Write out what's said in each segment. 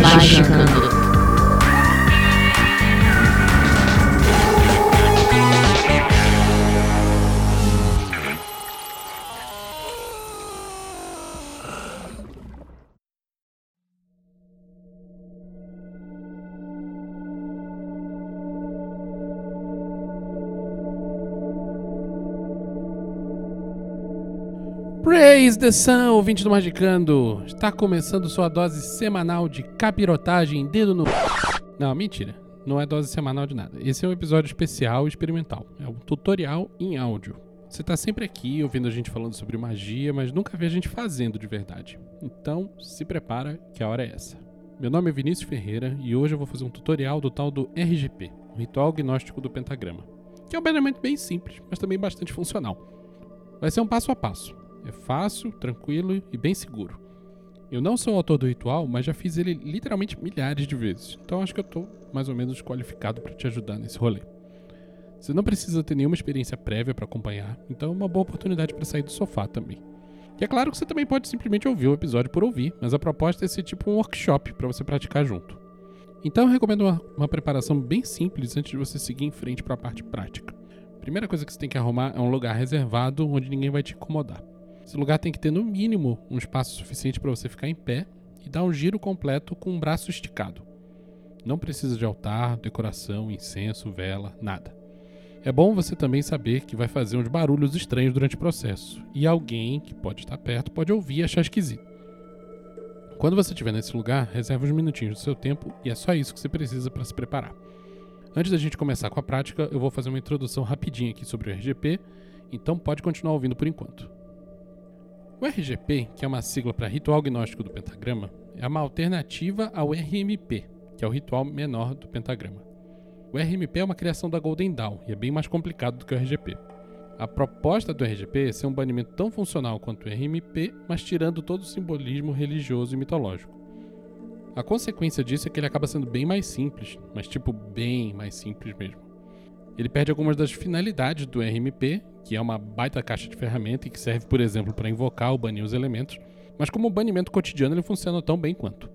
Vai chegando. Praise the Sun, ouvinte do Magicando! Está começando sua dose semanal de capirotagem, dedo no. Não, mentira. Não é dose semanal de nada. Esse é um episódio especial experimental. É um tutorial em áudio. Você está sempre aqui ouvindo a gente falando sobre magia, mas nunca vê a gente fazendo de verdade. Então, se prepara que a hora é essa. Meu nome é Vinícius Ferreira e hoje eu vou fazer um tutorial do tal do RGP, Ritual Gnóstico do Pentagrama. Que é um treinamento bem simples, mas também bastante funcional. Vai ser um passo a passo. É fácil, tranquilo e bem seguro. Eu não sou o autor do ritual, mas já fiz ele literalmente milhares de vezes. Então acho que eu estou mais ou menos qualificado para te ajudar nesse rolê. Você não precisa ter nenhuma experiência prévia para acompanhar, então é uma boa oportunidade para sair do sofá também. E é claro que você também pode simplesmente ouvir o episódio por ouvir, mas a proposta é ser tipo um workshop para você praticar junto. Então eu recomendo uma, uma preparação bem simples antes de você seguir em frente para a parte prática. A primeira coisa que você tem que arrumar é um lugar reservado onde ninguém vai te incomodar. Esse lugar tem que ter no mínimo um espaço suficiente para você ficar em pé e dar um giro completo com o um braço esticado. Não precisa de altar, decoração, incenso, vela, nada. É bom você também saber que vai fazer uns barulhos estranhos durante o processo e alguém que pode estar perto pode ouvir e achar esquisito. Quando você estiver nesse lugar, reserve uns minutinhos do seu tempo e é só isso que você precisa para se preparar. Antes da gente começar com a prática, eu vou fazer uma introdução rapidinha aqui sobre o RGP, então pode continuar ouvindo por enquanto. O RGP, que é uma sigla para Ritual Gnóstico do Pentagrama, é uma alternativa ao RMP, que é o ritual menor do pentagrama. O RMP é uma criação da Golden Dawn e é bem mais complicado do que o RGP. A proposta do RGP é ser um banimento tão funcional quanto o RMP, mas tirando todo o simbolismo religioso e mitológico. A consequência disso é que ele acaba sendo bem mais simples, mas tipo bem mais simples mesmo. Ele perde algumas das finalidades do RMP, que é uma baita caixa de ferramenta e que serve, por exemplo, para invocar ou banir os elementos, mas como banimento cotidiano ele funciona tão bem quanto.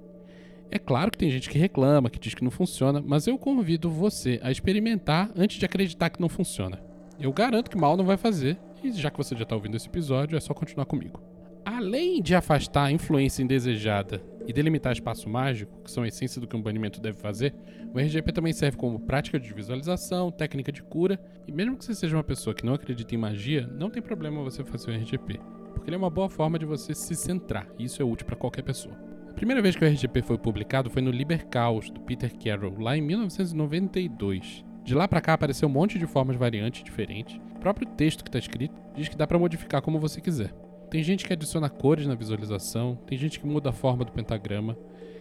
É claro que tem gente que reclama, que diz que não funciona, mas eu convido você a experimentar antes de acreditar que não funciona. Eu garanto que mal não vai fazer, e já que você já está ouvindo esse episódio, é só continuar comigo. Além de afastar a influência indesejada e delimitar espaço mágico, que são a essência do que um banimento deve fazer, o RGP também serve como prática de visualização, técnica de cura, e mesmo que você seja uma pessoa que não acredita em magia, não tem problema você fazer o RGP, porque ele é uma boa forma de você se centrar, e isso é útil para qualquer pessoa. A primeira vez que o RGP foi publicado foi no Liber Caos, do Peter Carroll, lá em 1992. De lá para cá apareceu um monte de formas variantes diferentes. O próprio texto que está escrito diz que dá para modificar como você quiser. Tem gente que adiciona cores na visualização, tem gente que muda a forma do pentagrama,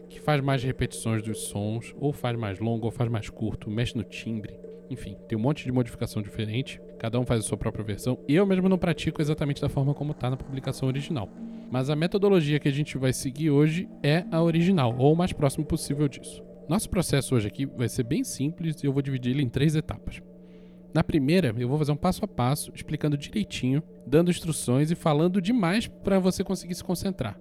que faz mais repetições dos sons, ou faz mais longo, ou faz mais curto, mexe no timbre. Enfim, tem um monte de modificação diferente, cada um faz a sua própria versão. Eu mesmo não pratico exatamente da forma como está na publicação original. Mas a metodologia que a gente vai seguir hoje é a original, ou o mais próximo possível disso. Nosso processo hoje aqui vai ser bem simples e eu vou dividir ele em três etapas. Na primeira, eu vou fazer um passo a passo, explicando direitinho, dando instruções e falando demais para você conseguir se concentrar.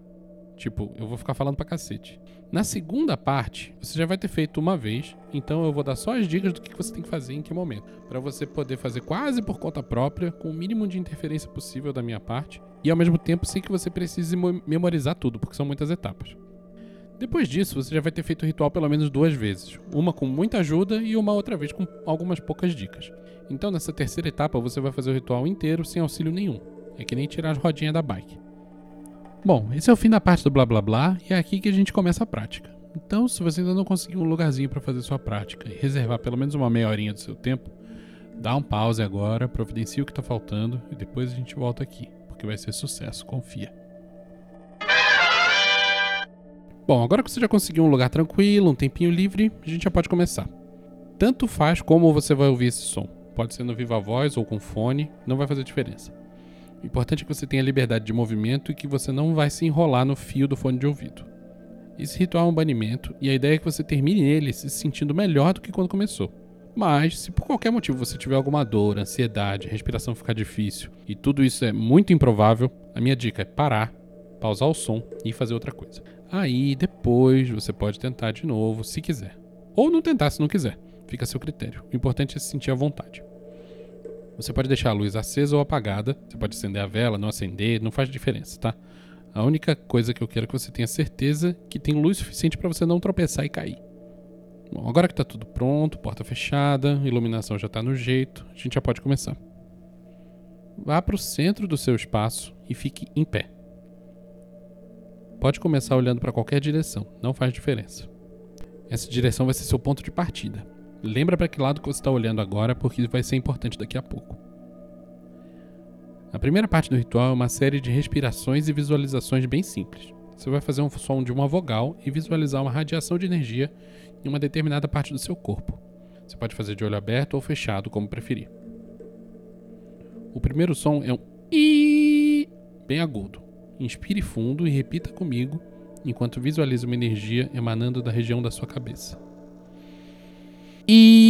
Tipo, eu vou ficar falando pra cacete. Na segunda parte, você já vai ter feito uma vez, então eu vou dar só as dicas do que você tem que fazer em que momento, para você poder fazer quase por conta própria, com o mínimo de interferência possível da minha parte, e ao mesmo tempo sem que você precise memorizar tudo, porque são muitas etapas. Depois disso, você já vai ter feito o ritual pelo menos duas vezes, uma com muita ajuda e uma outra vez com algumas poucas dicas. Então, nessa terceira etapa, você vai fazer o ritual inteiro sem auxílio nenhum. É que nem tirar as rodinhas da bike. Bom, esse é o fim da parte do blá blá blá e é aqui que a gente começa a prática. Então, se você ainda não conseguiu um lugarzinho para fazer sua prática e reservar pelo menos uma meia horinha do seu tempo, dá um pause agora, providencie o que está faltando e depois a gente volta aqui, porque vai ser sucesso, confia. Bom, agora que você já conseguiu um lugar tranquilo, um tempinho livre, a gente já pode começar. Tanto faz como você vai ouvir esse som. Pode ser no viva voz ou com fone, não vai fazer diferença. O importante é que você tenha liberdade de movimento e que você não vai se enrolar no fio do fone de ouvido. Esse ritual é um banimento e a ideia é que você termine ele se sentindo melhor do que quando começou. Mas, se por qualquer motivo você tiver alguma dor, ansiedade, respiração ficar difícil e tudo isso é muito improvável, a minha dica é parar, pausar o som e fazer outra coisa. Aí depois você pode tentar de novo se quiser. Ou não tentar se não quiser. Fica a seu critério. O importante é se sentir à vontade. Você pode deixar a luz acesa ou apagada. Você pode acender a vela, não acender, não faz diferença, tá? A única coisa que eu quero é que você tenha certeza que tem luz suficiente para você não tropeçar e cair. Bom, agora que está tudo pronto, porta fechada, iluminação já está no jeito, a gente já pode começar. Vá para o centro do seu espaço e fique em pé. Pode começar olhando para qualquer direção, não faz diferença. Essa direção vai ser seu ponto de partida. Lembra para que lado que você está olhando agora, porque vai ser importante daqui a pouco. A primeira parte do ritual é uma série de respirações e visualizações bem simples. Você vai fazer um som de uma vogal e visualizar uma radiação de energia em uma determinada parte do seu corpo. Você pode fazer de olho aberto ou fechado, como preferir. O primeiro som é um i bem agudo. Inspire fundo e repita comigo enquanto visualiza uma energia emanando da região da sua cabeça. E...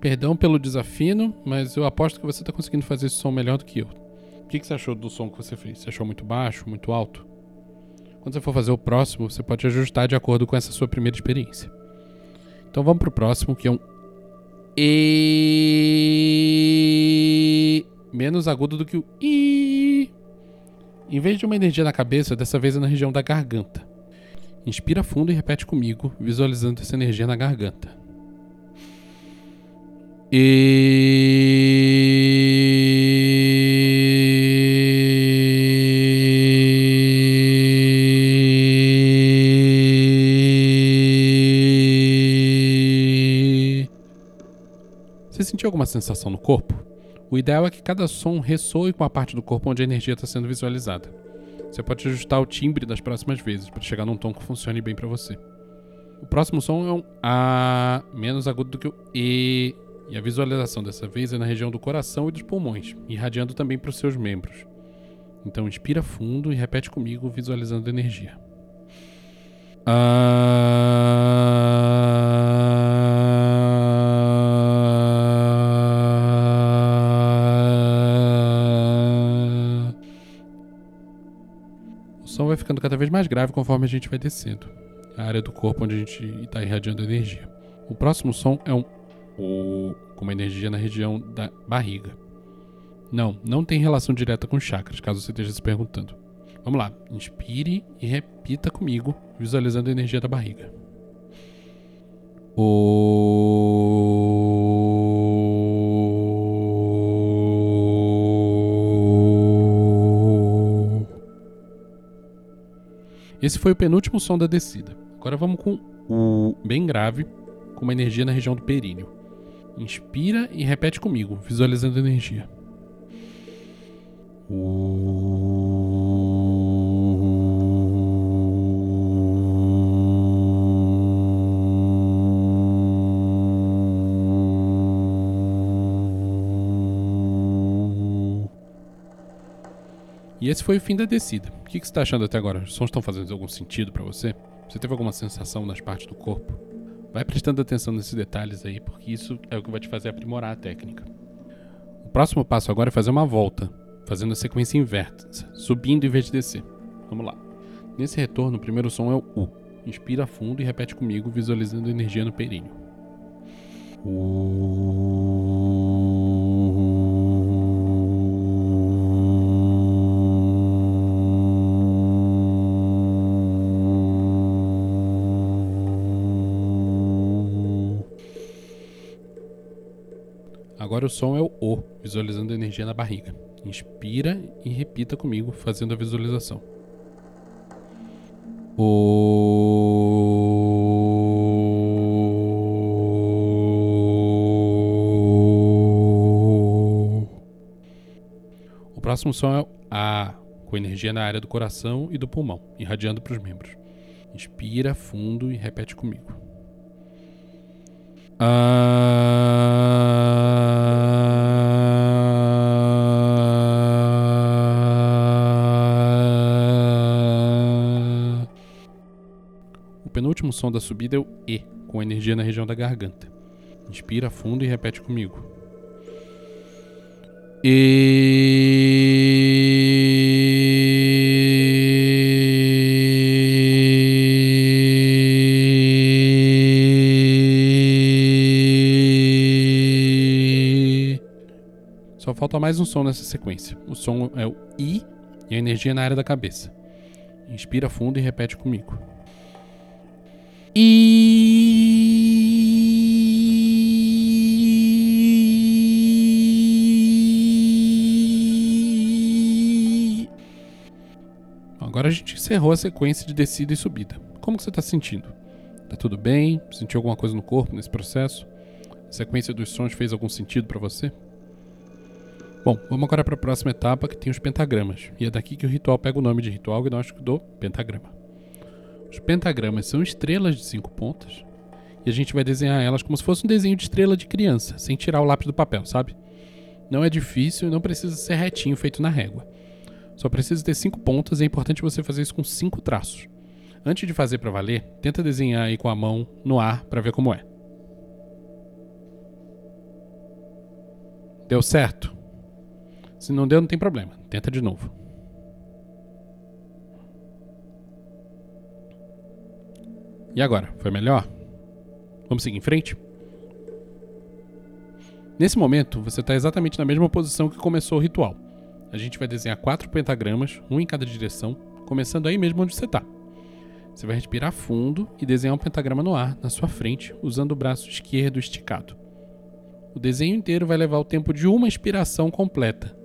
Perdão pelo desafino, mas eu aposto que você está conseguindo fazer esse som melhor do que eu. O que, que você achou do som que você fez? Você achou muito baixo, muito alto? Quando você for fazer o próximo, você pode ajustar de acordo com essa sua primeira experiência. Então vamos pro próximo, que é um E menos agudo do que o I. Em vez de uma energia na cabeça, dessa vez é na região da garganta. Inspira fundo e repete comigo, visualizando essa energia na garganta. E... Você sentiu alguma sensação no corpo? O ideal é que cada som ressoe com a parte do corpo onde a energia está sendo visualizada. Você pode ajustar o timbre das próximas vezes para chegar num tom que funcione bem para você. O próximo som é um A menos agudo do que o E, e a visualização dessa vez é na região do coração e dos pulmões, irradiando também para os seus membros. Então inspira fundo e repete comigo, visualizando a energia. Ah... ficando cada vez mais grave conforme a gente vai descendo. A área do corpo onde a gente está irradiando energia. O próximo som é um O com uma energia na região da barriga. Não, não tem relação direta com chakras, caso você esteja se perguntando. Vamos lá, inspire e repita comigo, visualizando a energia da barriga. O... Esse foi o penúltimo som da descida. Agora vamos com o bem grave, com uma energia na região do períneo. Inspira e repete comigo, visualizando a energia. E esse foi o fim da descida. O que, que você está achando até agora? Os sons estão fazendo algum sentido para você? Você teve alguma sensação nas partes do corpo? Vai prestando atenção nesses detalhes aí, porque isso é o que vai te fazer aprimorar a técnica. O próximo passo agora é fazer uma volta, fazendo a sequência inversa, subindo em vez de descer. Vamos lá. Nesse retorno, o primeiro som é o U. Inspira fundo e repete comigo, visualizando energia no períneo. Agora o som é o O, visualizando a energia na barriga. Inspira e repita comigo, fazendo a visualização. O. O próximo som é o A, com energia na área do coração e do pulmão, irradiando para os membros. Inspira fundo e repete comigo. Ah. Som da subida é o E, com energia na região da garganta. Inspira fundo e repete comigo. E... Só falta mais um som nessa sequência. O som é o I e a energia na área da cabeça. Inspira fundo e repete comigo. E... Agora a gente encerrou a sequência de descida e subida. Como que você está sentindo? Tá tudo bem? Sentiu alguma coisa no corpo nesse processo? A sequência dos sons fez algum sentido para você? Bom, vamos agora para a próxima etapa que tem os pentagramas. E é daqui que o ritual pega o nome de ritual gnóstico do pentagrama. Os pentagramas são estrelas de cinco pontas e a gente vai desenhar elas como se fosse um desenho de estrela de criança, sem tirar o lápis do papel, sabe? Não é difícil e não precisa ser retinho feito na régua. Só precisa ter cinco pontas e é importante você fazer isso com cinco traços. Antes de fazer para valer, tenta desenhar aí com a mão no ar para ver como é. Deu certo? Se não deu, não tem problema. Tenta de novo. E agora? Foi melhor? Vamos seguir em frente? Nesse momento, você está exatamente na mesma posição que começou o ritual. A gente vai desenhar quatro pentagramas, um em cada direção, começando aí mesmo onde você está. Você vai respirar fundo e desenhar um pentagrama no ar, na sua frente, usando o braço esquerdo esticado. O desenho inteiro vai levar o tempo de uma inspiração completa.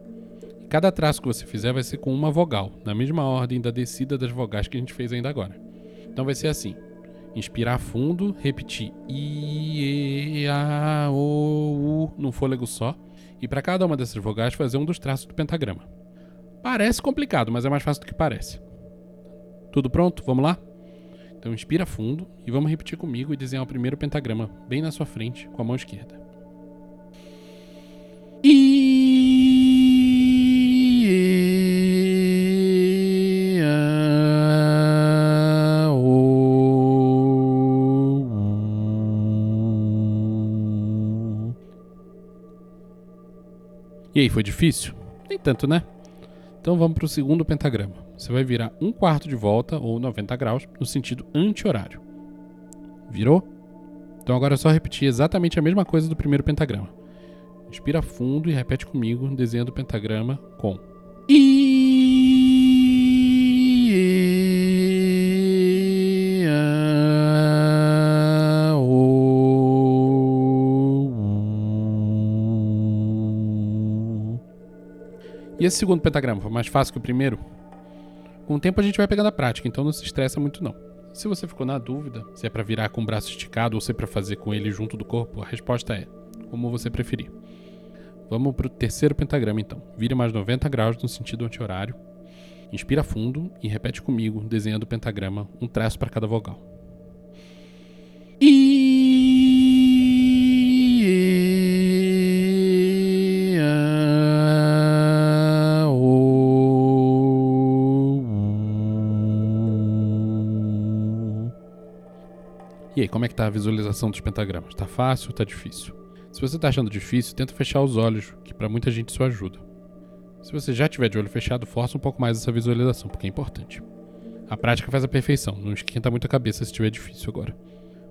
E cada traço que você fizer vai ser com uma vogal, na mesma ordem da descida das vogais que a gente fez ainda agora. Então vai ser assim: inspirar fundo, repetir i, e, a, o, u num fôlego só, e para cada uma dessas vogais fazer um dos traços do pentagrama. Parece complicado, mas é mais fácil do que parece. Tudo pronto? Vamos lá? Então inspira fundo e vamos repetir comigo e desenhar o primeiro pentagrama bem na sua frente com a mão esquerda. Aí, foi difícil? Nem tanto, né? Então vamos para o segundo pentagrama. Você vai virar um quarto de volta ou 90 graus no sentido anti-horário. Virou? Então agora é só repetir exatamente a mesma coisa do primeiro pentagrama. Inspira fundo e repete comigo, desenhando o pentagrama com I, E esse segundo pentagrama foi mais fácil que o primeiro? Com o tempo a gente vai pegando a prática, então não se estressa muito não. Se você ficou na dúvida se é para virar com o braço esticado ou se é para fazer com ele junto do corpo, a resposta é como você preferir. Vamos para o terceiro pentagrama então. Vire mais 90 graus no sentido anti-horário. Inspira fundo e repete comigo, desenhando o pentagrama, um traço para cada vogal. I, Aí, como é que tá a visualização dos pentagramas? Tá fácil ou tá difícil? Se você tá achando difícil, tenta fechar os olhos, que para muita gente isso ajuda. Se você já tiver de olho fechado, força um pouco mais essa visualização, porque é importante. A prática faz a perfeição, não esquenta muito a cabeça se estiver difícil agora.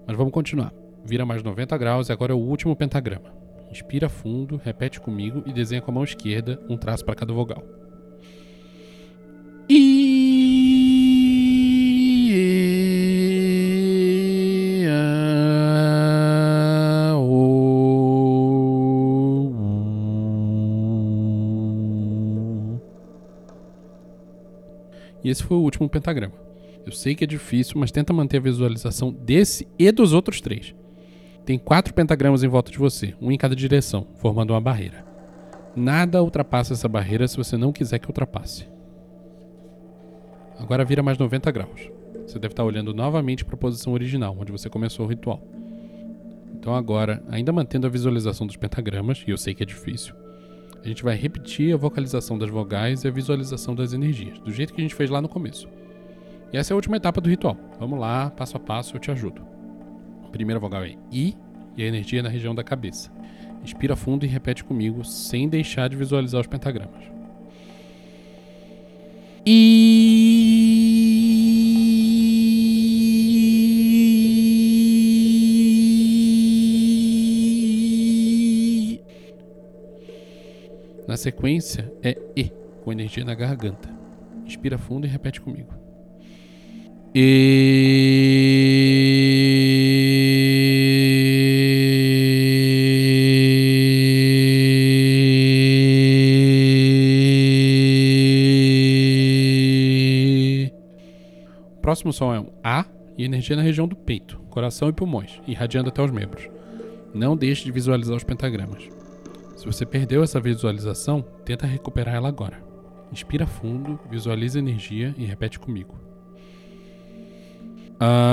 Mas vamos continuar. Vira mais 90 graus e agora é o último pentagrama. Inspira fundo, repete comigo e desenha com a mão esquerda um traço para cada vogal. Esse foi o último pentagrama. Eu sei que é difícil, mas tenta manter a visualização desse e dos outros três. Tem quatro pentagramas em volta de você, um em cada direção, formando uma barreira. Nada ultrapassa essa barreira se você não quiser que ultrapasse. Agora vira mais 90 graus. Você deve estar olhando novamente para a posição original, onde você começou o ritual. Então agora, ainda mantendo a visualização dos pentagramas, e eu sei que é difícil, a gente vai repetir a vocalização das vogais e a visualização das energias, do jeito que a gente fez lá no começo. E essa é a última etapa do ritual. Vamos lá, passo a passo, eu te ajudo. A primeira vogal é I e a energia é na região da cabeça. Inspira fundo e repete comigo, sem deixar de visualizar os pentagramas. I. Na sequência é E, com energia na garganta. Inspira fundo e repete comigo. E... O próximo som é um A e energia na região do peito, coração e pulmões, irradiando até os membros. Não deixe de visualizar os pentagramas. Se você perdeu essa visualização, tenta recuperar ela agora. Inspira fundo, visualiza energia e repete comigo. Ah.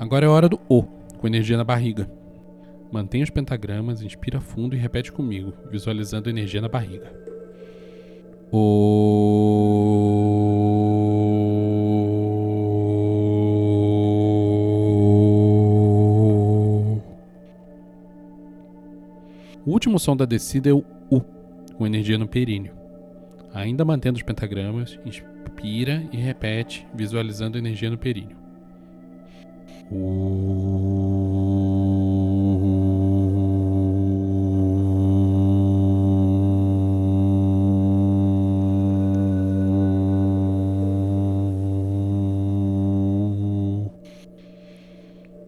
Agora é hora do O, com energia na barriga. Mantenha os pentagramas, inspira fundo e repete comigo, visualizando energia na barriga. O. último som da descida é o U, com energia no períneo. Ainda mantendo os pentagramas, inspira e repete, visualizando energia no períneo.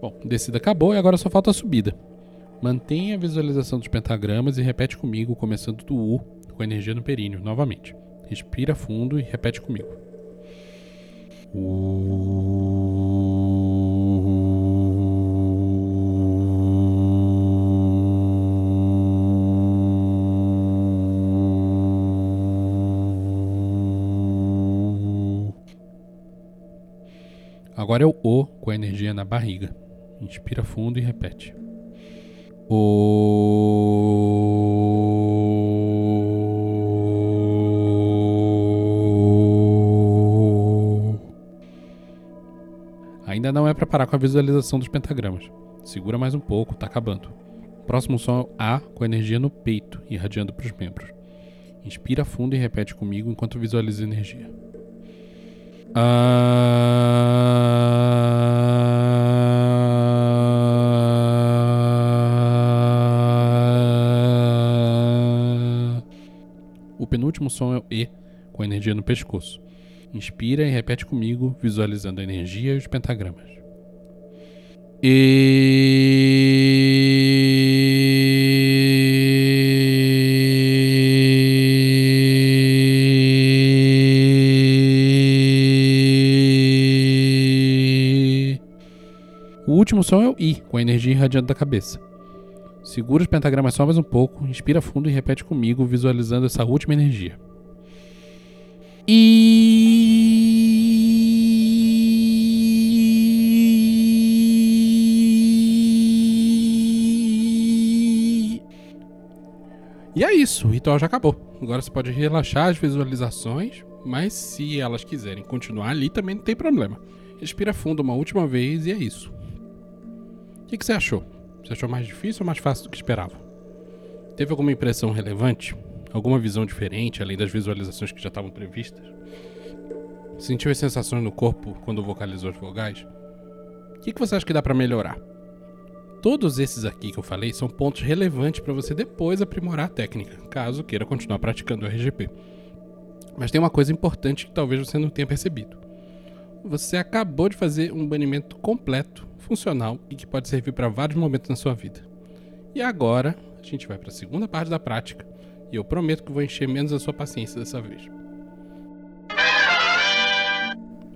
Bom, descida acabou e agora só falta a subida. Mantenha a visualização dos pentagramas e repete comigo, começando do U, com energia no períneo, novamente. Respira fundo e repete comigo. U. Agora é o O com a energia na barriga. Inspira fundo e repete. O. Ainda não é para parar com a visualização dos pentagramas. Segura mais um pouco, tá acabando. Próximo som é A com energia no peito, irradiando para os membros. Inspira fundo e repete comigo enquanto visualiza energia. Ah. Penúltimo som é o E, com energia no pescoço. Inspira e repete comigo, visualizando a energia e os pentagramas. E... O último som é o I, com a energia irradiando da cabeça. Segura os pentagramas só mais um pouco, inspira fundo e repete comigo, visualizando essa última energia. E... E é isso, o ritual já acabou. Agora você pode relaxar as visualizações, mas se elas quiserem continuar ali também não tem problema. Respira fundo uma última vez e é isso. O que, que você achou? Você achou mais difícil ou mais fácil do que esperava? Teve alguma impressão relevante? Alguma visão diferente, além das visualizações que já estavam previstas? Sentiu as sensações no corpo quando vocalizou as vogais? O que, que você acha que dá pra melhorar? Todos esses aqui que eu falei são pontos relevantes para você depois aprimorar a técnica, caso queira continuar praticando o RGP. Mas tem uma coisa importante que talvez você não tenha percebido. Você acabou de fazer um banimento completo, funcional e que pode servir para vários momentos na sua vida. E agora a gente vai para a segunda parte da prática e eu prometo que vou encher menos a sua paciência dessa vez.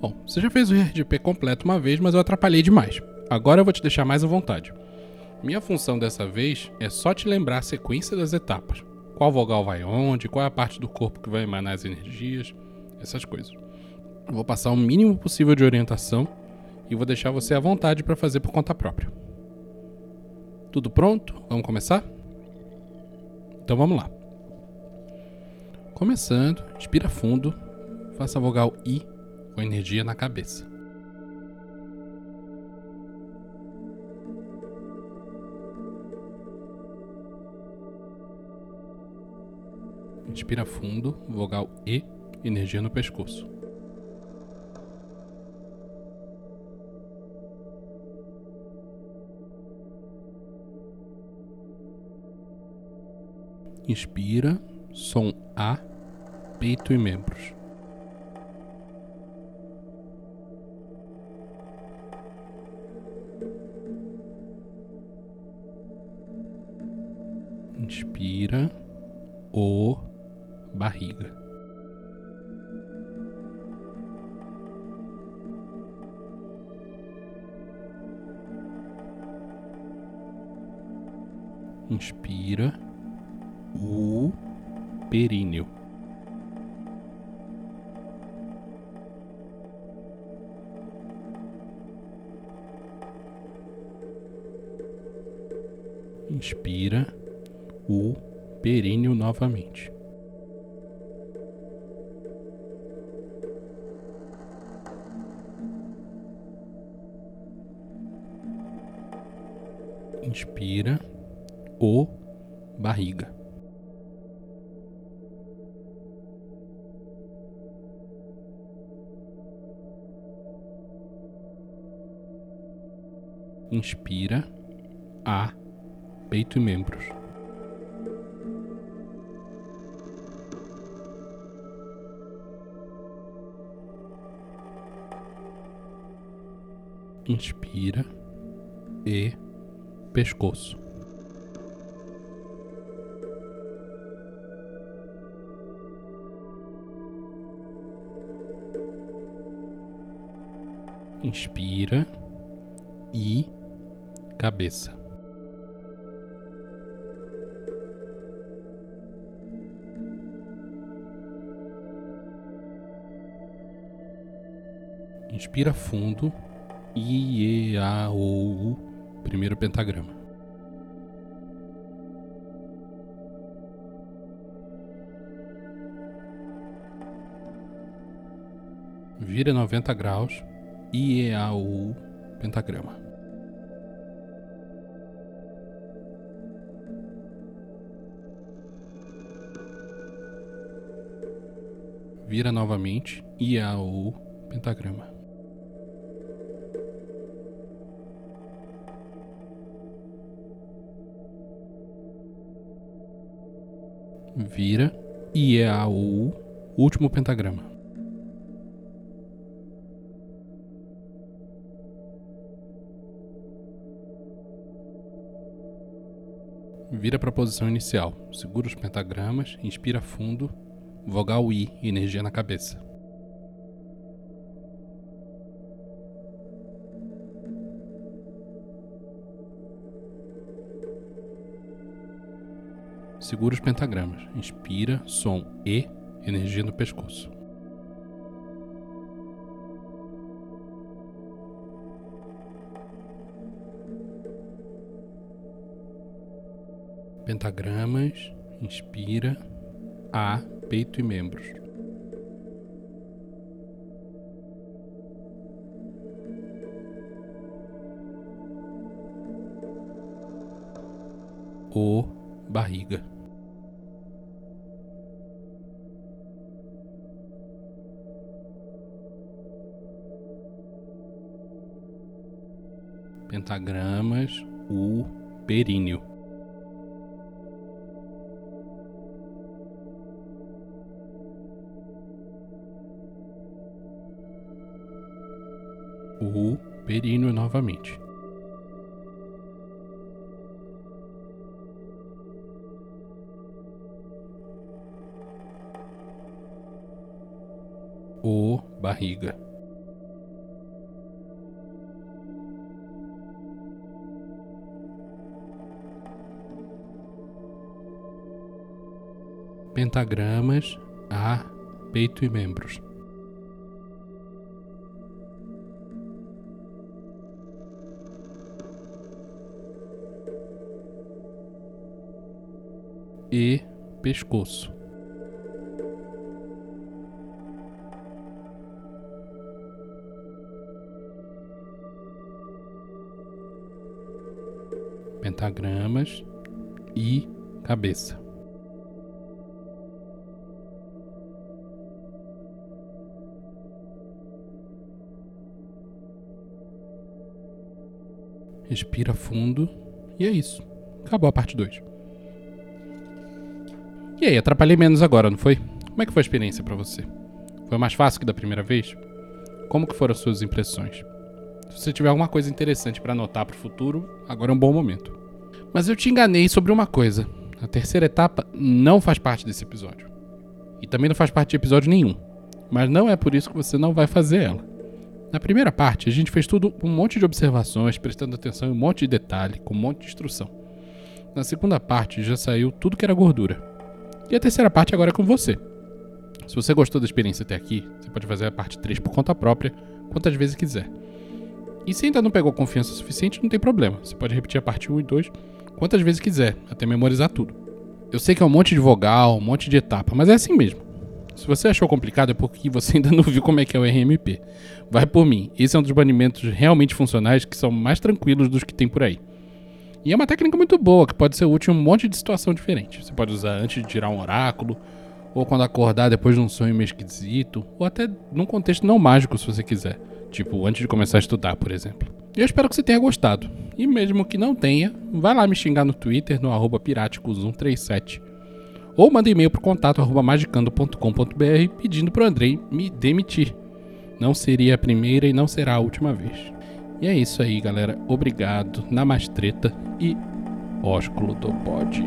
Bom, você já fez o RDP completo uma vez, mas eu atrapalhei demais. Agora eu vou te deixar mais à vontade. Minha função dessa vez é só te lembrar a sequência das etapas. Qual vogal vai onde, qual é a parte do corpo que vai emanar as energias, essas coisas. Eu vou passar o mínimo possível de orientação e vou deixar você à vontade para fazer por conta própria. Tudo pronto? Vamos começar? Então vamos lá. Começando, inspira fundo, faça a vogal I com energia na cabeça. Inspira fundo, vogal E, energia no pescoço. Inspira, som A, peito e membros. Inspira, O, barriga. Inspira, períneo. Inspira o períneo novamente. Inspira o barriga. Inspira A, peito e membros. Inspira E, pescoço. Inspira e cabeça. Inspira fundo. I, E, A, O, U. Primeiro pentagrama. Vira 90 graus. I, E, A, O, U. Pentagrama. Vira novamente. I, A, O, U. Pentagrama. Vira. E, A, O, U. Último pentagrama. Vira para a posição inicial. Segura os pentagramas, inspira fundo, vogal I, energia na cabeça. Segura os pentagramas. Inspira, som E, energia no pescoço. Pentagramas. Inspira. A, peito e membros. O, barriga. Pentagramas, U, períneo. Severino novamente. O barriga. Pentagramas, a peito e membros. E pescoço. Pentagramas e cabeça. Respira fundo. E é isso. Acabou a parte 2. E aí, atrapalhei menos agora, não foi? Como é que foi a experiência para você? Foi mais fácil que da primeira vez? Como que foram as suas impressões? Se você tiver alguma coisa interessante para anotar para o futuro, agora é um bom momento. Mas eu te enganei sobre uma coisa. A terceira etapa não faz parte desse episódio. E também não faz parte de episódio nenhum. Mas não é por isso que você não vai fazer ela. Na primeira parte, a gente fez tudo um monte de observações, prestando atenção em um monte de detalhe, com um monte de instrução. Na segunda parte, já saiu tudo que era gordura. E a terceira parte agora é com você. Se você gostou da experiência até aqui, você pode fazer a parte 3 por conta própria, quantas vezes quiser. E se ainda não pegou confiança suficiente, não tem problema. Você pode repetir a parte 1 e 2 quantas vezes quiser, até memorizar tudo. Eu sei que é um monte de vogal, um monte de etapa, mas é assim mesmo. Se você achou complicado é porque você ainda não viu como é que é o RMP. Vai por mim, esse é um dos banimentos realmente funcionais que são mais tranquilos dos que tem por aí. E é uma técnica muito boa, que pode ser útil em um monte de situação diferente. Você pode usar antes de tirar um oráculo, ou quando acordar depois de um sonho meio esquisito, ou até num contexto não mágico se você quiser. Tipo, antes de começar a estudar, por exemplo. Eu espero que você tenha gostado. E mesmo que não tenha, vai lá me xingar no Twitter, no arroba piráticos137. Ou manda e-mail pro contato magicando.com.br pedindo pro Andrei me demitir. Não seria a primeira e não será a última vez. E é isso aí, galera. Obrigado, namastreta e ósculo do bode.